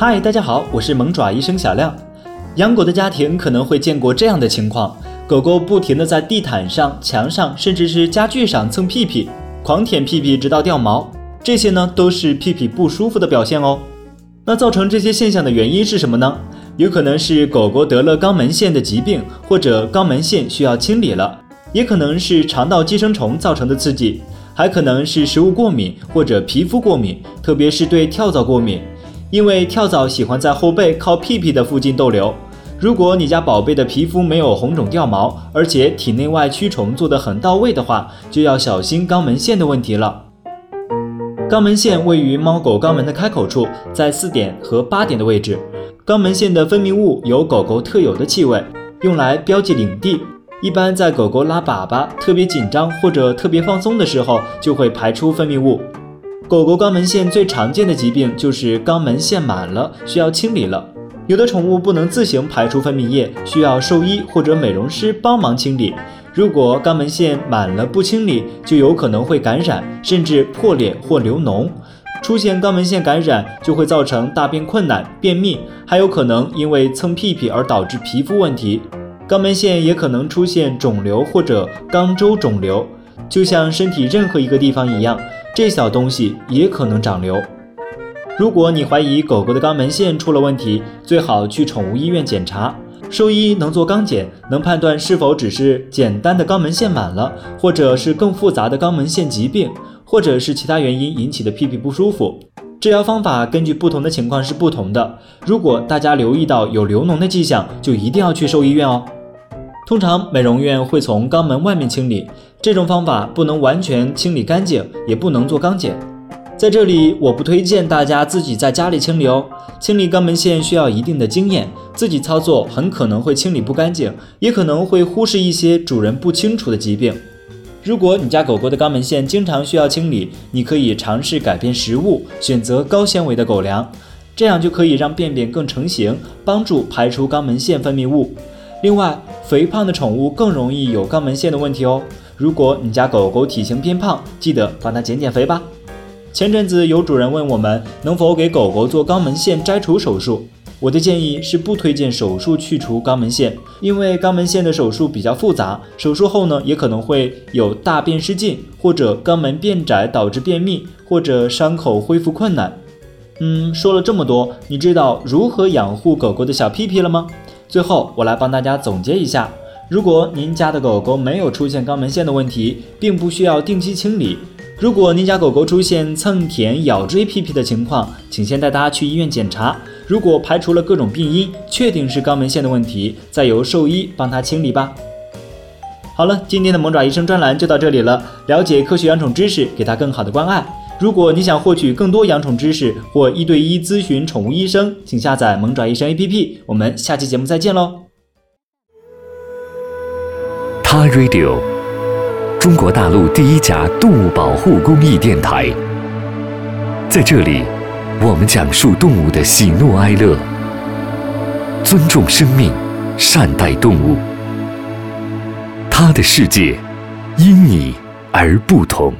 嗨，大家好，我是萌爪医生小亮。养狗的家庭可能会见过这样的情况：狗狗不停地在地毯上、墙上，甚至是家具上蹭屁屁，狂舔屁屁直到掉毛。这些呢，都是屁屁不舒服的表现哦。那造成这些现象的原因是什么呢？有可能是狗狗得了肛门腺的疾病，或者肛门腺需要清理了；也可能是肠道寄生虫造成的刺激，还可能是食物过敏或者皮肤过敏，特别是对跳蚤过敏。因为跳蚤喜欢在后背靠屁屁的附近逗留。如果你家宝贝的皮肤没有红肿掉毛，而且体内外驱虫做得很到位的话，就要小心肛门腺的问题了。肛门腺位于猫狗肛门的开口处，在四点和八点的位置。肛门腺的分泌物有狗狗特有的气味，用来标记领地。一般在狗狗拉粑粑、特别紧张或者特别放松的时候，就会排出分泌物。狗狗肛门腺最常见的疾病就是肛门腺满了，需要清理了。有的宠物不能自行排出分泌液，需要兽医或者美容师帮忙清理。如果肛门腺满了不清理，就有可能会感染，甚至破裂或流脓。出现肛门腺感染，就会造成大便困难、便秘，还有可能因为蹭屁屁而导致皮肤问题。肛门腺也可能出现肿瘤或者肛周肿瘤，就像身体任何一个地方一样。这小东西也可能长瘤。如果你怀疑狗狗的肛门腺出了问题，最好去宠物医院检查。兽医能做肛检，能判断是否只是简单的肛门腺满了，或者是更复杂的肛门腺疾病，或者是其他原因引起的屁屁不舒服。治疗方法根据不同的情况是不同的。如果大家留意到有流脓的迹象，就一定要去兽医院哦。通常美容院会从肛门外面清理，这种方法不能完全清理干净，也不能做肛检。在这里，我不推荐大家自己在家里清理哦。清理肛门腺需要一定的经验，自己操作很可能会清理不干净，也可能会忽视一些主人不清楚的疾病。如果你家狗狗的肛门腺经常需要清理，你可以尝试改变食物，选择高纤维的狗粮，这样就可以让便便更成型，帮助排出肛门腺分泌物。另外，肥胖的宠物更容易有肛门腺的问题哦。如果你家狗狗体型偏胖，记得帮它减减肥吧。前阵子有主人问我们能否给狗狗做肛门腺摘除手术，我的建议是不推荐手术去除肛门腺，因为肛门腺的手术比较复杂，手术后呢也可能会有大便失禁，或者肛门变窄导致便秘，或者伤口恢复困难。嗯，说了这么多，你知道如何养护狗狗的小屁屁了吗？最后，我来帮大家总结一下：如果您家的狗狗没有出现肛门腺的问题，并不需要定期清理。如果您家狗狗出现蹭舔、咬追屁屁的情况，请先带它去医院检查。如果排除了各种病因，确定是肛门腺的问题，再由兽医帮它清理吧。好了，今天的萌爪医生专栏就到这里了。了解科学养宠知识，给它更好的关爱。如果你想获取更多养宠知识或一对一咨询宠物医生，请下载萌爪医生 APP。我们下期节目再见喽！他 Radio，中国大陆第一家动物保护公益电台，在这里，我们讲述动物的喜怒哀乐，尊重生命，善待动物。他的世界因你而不同。